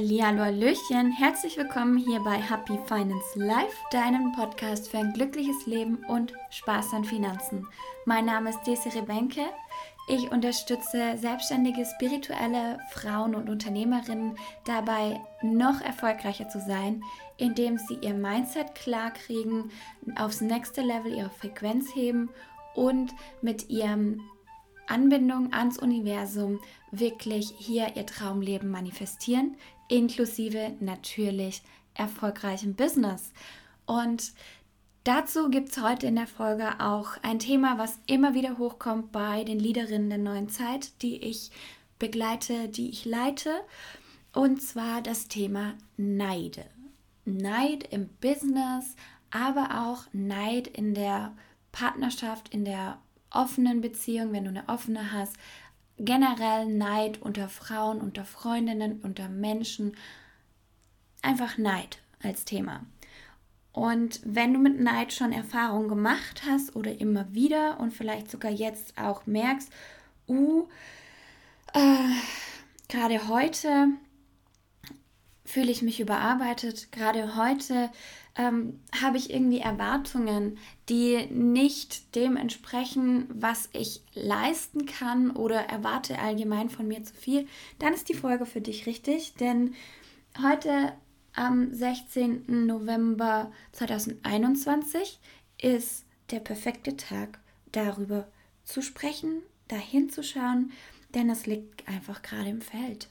Hallihallo, Hallöchen, herzlich willkommen hier bei Happy Finance Life, deinem Podcast für ein glückliches Leben und Spaß an Finanzen. Mein Name ist Desiree Benke. Ich unterstütze selbstständige spirituelle Frauen und Unternehmerinnen dabei, noch erfolgreicher zu sein, indem sie ihr Mindset klar kriegen, aufs nächste Level ihre Frequenz heben und mit ihrem Anbindung ans Universum wirklich hier ihr Traumleben manifestieren, inklusive natürlich erfolgreichem Business. Und dazu gibt es heute in der Folge auch ein Thema, was immer wieder hochkommt bei den Leaderinnen der neuen Zeit, die ich begleite, die ich leite. Und zwar das Thema Neide. Neid im Business, aber auch Neid in der Partnerschaft, in der offenen Beziehung, wenn du eine offene hast, generell Neid unter Frauen, unter Freundinnen, unter Menschen. Einfach Neid als Thema. Und wenn du mit Neid schon Erfahrungen gemacht hast oder immer wieder und vielleicht sogar jetzt auch merkst, uh, äh, gerade heute fühle ich mich überarbeitet, gerade heute ähm, habe ich irgendwie Erwartungen, die nicht dem entsprechen, was ich leisten kann oder erwarte allgemein von mir zu viel, dann ist die Folge für dich richtig. Denn heute am 16. November 2021 ist der perfekte Tag, darüber zu sprechen, dahin zu schauen, denn es liegt einfach gerade im Feld.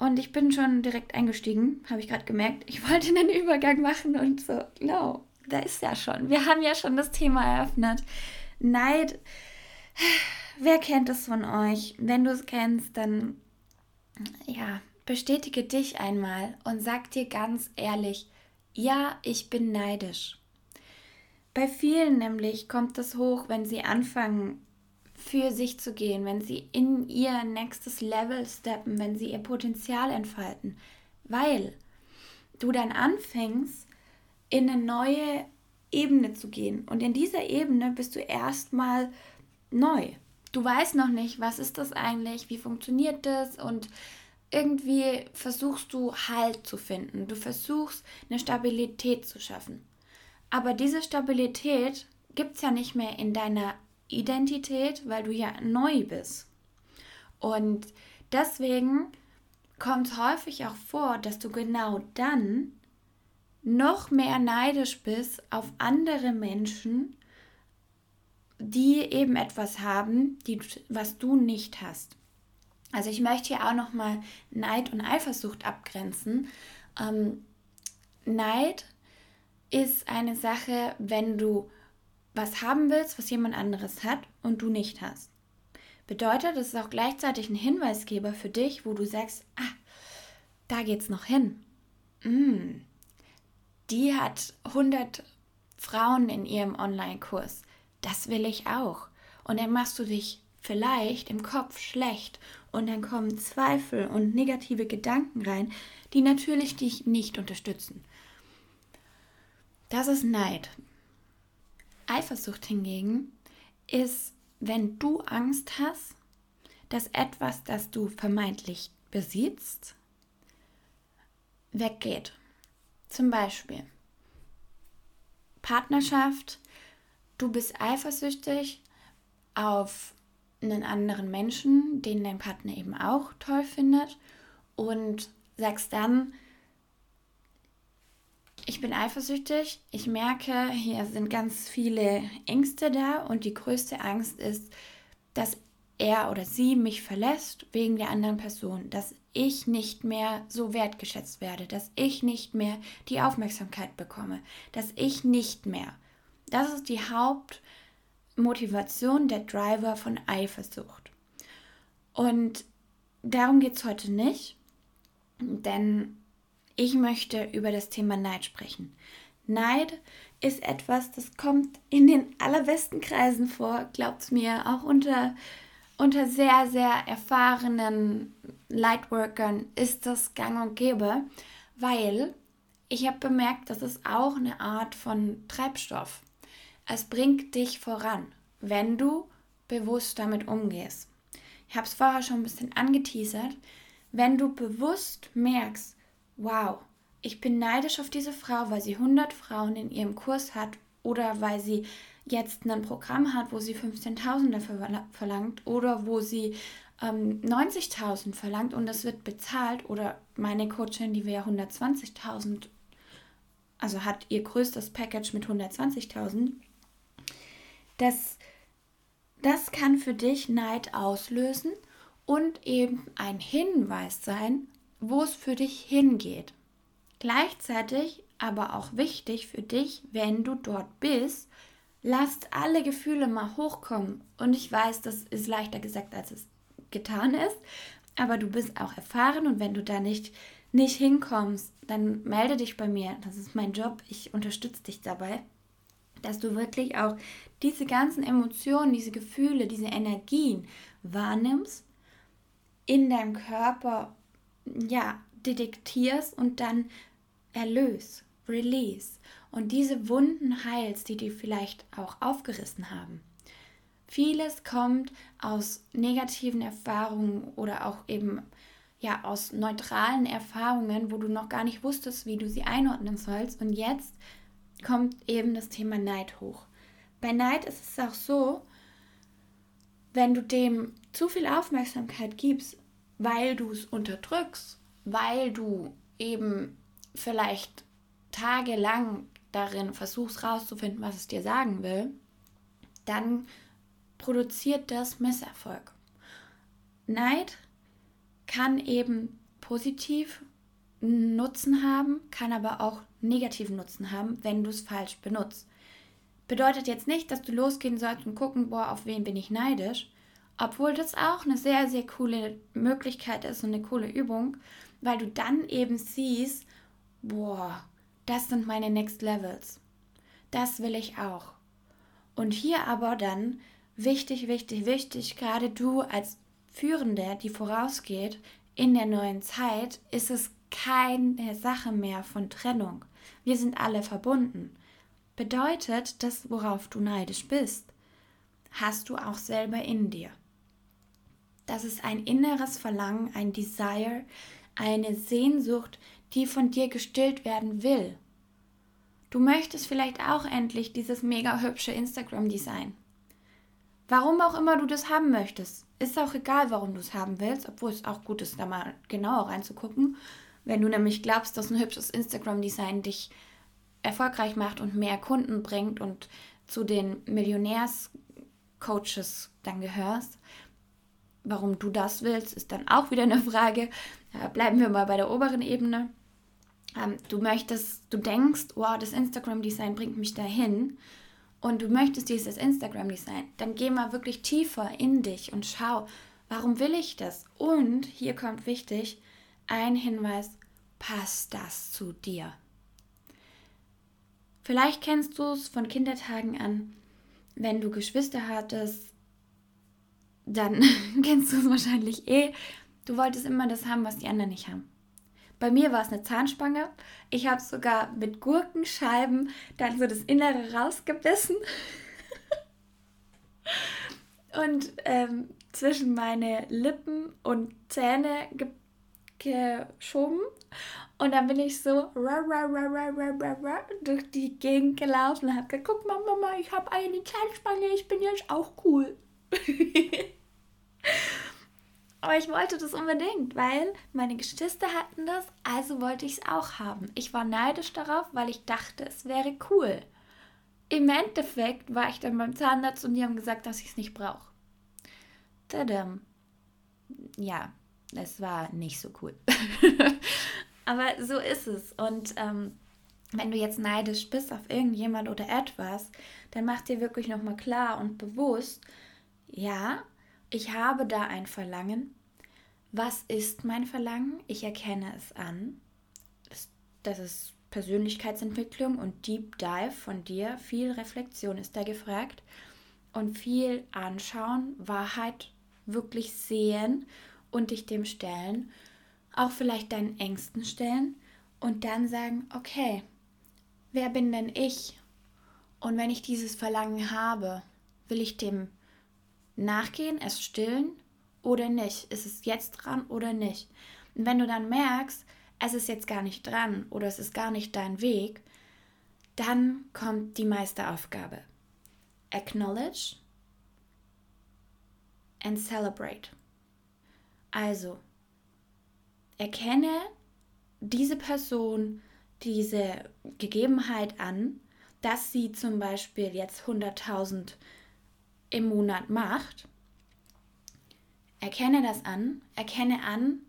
Und ich bin schon direkt eingestiegen, habe ich gerade gemerkt. Ich wollte einen Übergang machen und so, no, da ist ja schon. Wir haben ja schon das Thema eröffnet. Neid, wer kennt es von euch? Wenn du es kennst, dann ja, bestätige dich einmal und sag dir ganz ehrlich, ja, ich bin neidisch. Bei vielen nämlich kommt das hoch, wenn sie anfangen, für sich zu gehen, wenn sie in ihr nächstes Level steppen, wenn sie ihr Potenzial entfalten, weil du dann anfängst, in eine neue Ebene zu gehen. Und in dieser Ebene bist du erstmal neu. Du weißt noch nicht, was ist das eigentlich, wie funktioniert das und irgendwie versuchst du Halt zu finden. Du versuchst eine Stabilität zu schaffen. Aber diese Stabilität gibt es ja nicht mehr in deiner Identität, weil du ja neu bist. Und deswegen kommt es häufig auch vor, dass du genau dann noch mehr neidisch bist auf andere Menschen, die eben etwas haben, die, was du nicht hast. Also ich möchte hier auch noch mal Neid und Eifersucht abgrenzen. Ähm, Neid ist eine Sache, wenn du was haben willst, was jemand anderes hat und du nicht hast. Bedeutet, es ist auch gleichzeitig ein Hinweisgeber für dich, wo du sagst, ah, da geht's noch hin. Mm, die hat 100 Frauen in ihrem Online-Kurs. Das will ich auch. Und dann machst du dich vielleicht im Kopf schlecht und dann kommen Zweifel und negative Gedanken rein, die natürlich dich nicht unterstützen. Das ist Neid. Eifersucht hingegen ist, wenn du Angst hast, dass etwas, das du vermeintlich besitzt, weggeht. Zum Beispiel Partnerschaft, du bist eifersüchtig auf einen anderen Menschen, den dein Partner eben auch toll findet und sagst dann, ich bin eifersüchtig. Ich merke, hier sind ganz viele Ängste da und die größte Angst ist, dass er oder sie mich verlässt wegen der anderen Person, dass ich nicht mehr so wertgeschätzt werde, dass ich nicht mehr die Aufmerksamkeit bekomme, dass ich nicht mehr. Das ist die Hauptmotivation, der Driver von Eifersucht. Und darum geht es heute nicht, denn ich möchte über das Thema Neid sprechen. Neid ist etwas, das kommt in den allerbesten Kreisen vor, glaubt mir, auch unter, unter sehr, sehr erfahrenen Lightworkern ist das gang und gäbe, weil ich habe bemerkt, das ist auch eine Art von Treibstoff. Es bringt dich voran, wenn du bewusst damit umgehst. ich habe es vorher schon ein bisschen angeteasert, wenn du bewusst merkst, wow, ich bin neidisch auf diese Frau, weil sie 100 Frauen in ihrem Kurs hat oder weil sie jetzt ein Programm hat, wo sie 15.000 dafür verlangt oder wo sie ähm, 90.000 verlangt und das wird bezahlt oder meine Coachin, die wäre 120.000, also hat ihr größtes Package mit 120.000, das, das kann für dich Neid auslösen und eben ein Hinweis sein, wo es für dich hingeht. Gleichzeitig aber auch wichtig für dich, wenn du dort bist, lasst alle Gefühle mal hochkommen. Und ich weiß, das ist leichter gesagt, als es getan ist, aber du bist auch erfahren und wenn du da nicht, nicht hinkommst, dann melde dich bei mir. Das ist mein Job. Ich unterstütze dich dabei, dass du wirklich auch diese ganzen Emotionen, diese Gefühle, diese Energien wahrnimmst, in deinem Körper ja, detektierst und dann erlöst, release und diese Wunden heilst, die die vielleicht auch aufgerissen haben. Vieles kommt aus negativen Erfahrungen oder auch eben ja aus neutralen Erfahrungen, wo du noch gar nicht wusstest, wie du sie einordnen sollst. Und jetzt kommt eben das Thema Neid hoch. Bei Neid ist es auch so, wenn du dem zu viel Aufmerksamkeit gibst, weil du es unterdrückst, weil du eben vielleicht tagelang darin versuchst rauszufinden, was es dir sagen will, dann produziert das Misserfolg. Neid kann eben positiv Nutzen haben, kann aber auch negativen Nutzen haben, wenn du es falsch benutzt. Bedeutet jetzt nicht, dass du losgehen sollst und gucken, boah, auf wen bin ich neidisch, obwohl das auch eine sehr, sehr coole Möglichkeit ist und eine coole Übung, weil du dann eben siehst, boah, das sind meine Next Levels. Das will ich auch. Und hier aber dann wichtig, wichtig, wichtig, gerade du als Führende, die vorausgeht in der neuen Zeit, ist es keine Sache mehr von Trennung. Wir sind alle verbunden. Bedeutet, das, worauf du neidisch bist, hast du auch selber in dir. Das ist ein inneres Verlangen, ein Desire, eine Sehnsucht, die von dir gestillt werden will. Du möchtest vielleicht auch endlich dieses mega hübsche Instagram-Design. Warum auch immer du das haben möchtest, ist auch egal, warum du es haben willst, obwohl es auch gut ist, da mal genauer reinzugucken. Wenn du nämlich glaubst, dass ein hübsches Instagram-Design dich erfolgreich macht und mehr Kunden bringt und zu den Millionärs-Coaches dann gehörst, warum du das willst, ist dann auch wieder eine Frage. bleiben wir mal bei der oberen Ebene ähm, du möchtest, du denkst, wow, das Instagram-Design bringt mich dahin und du möchtest dieses Instagram-Design, dann geh mal wirklich tiefer in dich und schau, warum will ich das? Und hier kommt wichtig, ein Hinweis, passt das zu dir? Vielleicht kennst du es von Kindertagen an, wenn du Geschwister hattest, dann kennst du es wahrscheinlich eh. Du wolltest immer das haben, was die anderen nicht haben. Bei mir war es eine Zahnspange. Ich habe sogar mit Gurkenscheiben dann so das Innere rausgebissen und ähm, zwischen meine Lippen und Zähne ge geschoben. Und dann bin ich so durch die Gegend gelaufen und habe gesagt, guck Mama, ich habe eine Zahnspange, ich bin jetzt auch cool. Aber ich wollte das unbedingt, weil meine Geschwister hatten das, also wollte ich es auch haben. Ich war neidisch darauf, weil ich dachte, es wäre cool. Im Endeffekt war ich dann beim Zahnarzt und die haben gesagt, dass ich es nicht brauche. Tadam. Ja, es war nicht so cool. Aber so ist es. Und ähm, wenn du jetzt neidisch bist auf irgendjemand oder etwas, dann mach dir wirklich nochmal klar und bewusst, ja, ich habe da ein Verlangen. Was ist mein Verlangen? Ich erkenne es an. Das, ist Persönlichkeitsentwicklung und Deep Dive von dir. Viel Reflexion ist da gefragt und viel anschauen, Wahrheit wirklich sehen und dich dem stellen. Auch vielleicht deinen Ängsten stellen und dann sagen, okay, wer bin denn ich? Und wenn ich dieses Verlangen habe, will ich dem nachgehen, es stillen oder nicht? Ist es jetzt dran oder nicht? Und wenn du dann merkst, es ist jetzt gar nicht dran oder es ist gar nicht dein Weg, dann kommt die Meisteraufgabe. Acknowledge and celebrate. Also, erkenne diese Person, diese Gegebenheit an, dass sie zum Beispiel jetzt 100.000 im Monat macht. Erkenne das an, erkenne an,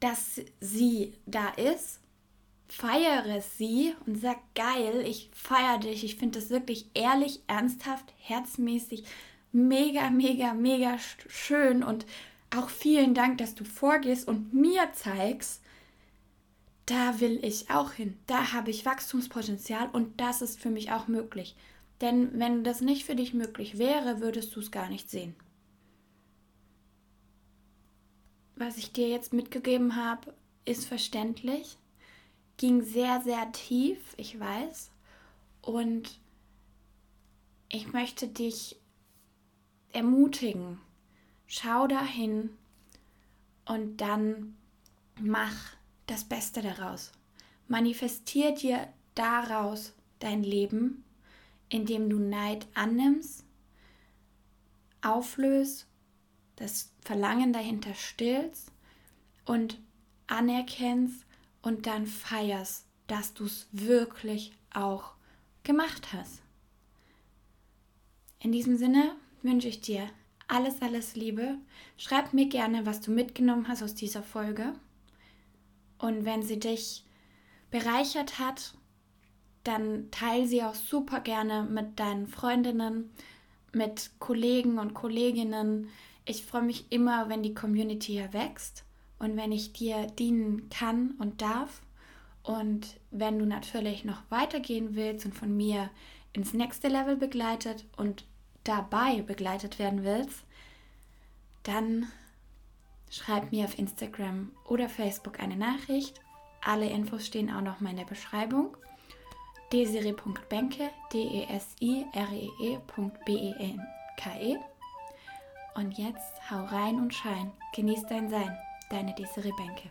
dass sie da ist, feiere sie und sag geil, ich feiere dich, ich finde das wirklich ehrlich, ernsthaft, herzmäßig, mega, mega, mega schön und auch vielen Dank, dass du vorgehst und mir zeigst, da will ich auch hin, da habe ich Wachstumspotenzial und das ist für mich auch möglich. Denn wenn das nicht für dich möglich wäre, würdest du es gar nicht sehen. Was ich dir jetzt mitgegeben habe, ist verständlich, ging sehr, sehr tief, ich weiß. Und ich möchte dich ermutigen, schau dahin und dann mach das Beste daraus. Manifestier dir daraus dein Leben, indem du Neid annimmst, auflöst, das Verlangen dahinter stillst und anerkennst und dann feierst, dass du es wirklich auch gemacht hast. In diesem Sinne wünsche ich dir alles, alles Liebe. Schreib mir gerne, was du mitgenommen hast aus dieser Folge. Und wenn sie dich bereichert hat, dann teile sie auch super gerne mit deinen Freundinnen, mit Kollegen und Kolleginnen. Ich freue mich immer, wenn die Community hier wächst und wenn ich dir dienen kann und darf. Und wenn du natürlich noch weitergehen willst und von mir ins nächste Level begleitet und dabei begleitet werden willst, dann schreib mir auf Instagram oder Facebook eine Nachricht. Alle Infos stehen auch noch mal in der Beschreibung. desiree.benke, D-E-S-I-R-E-E.B-E-N-K-E. -E. Und jetzt hau rein und schein. Genieß dein Sein. Deine Desiree Benke.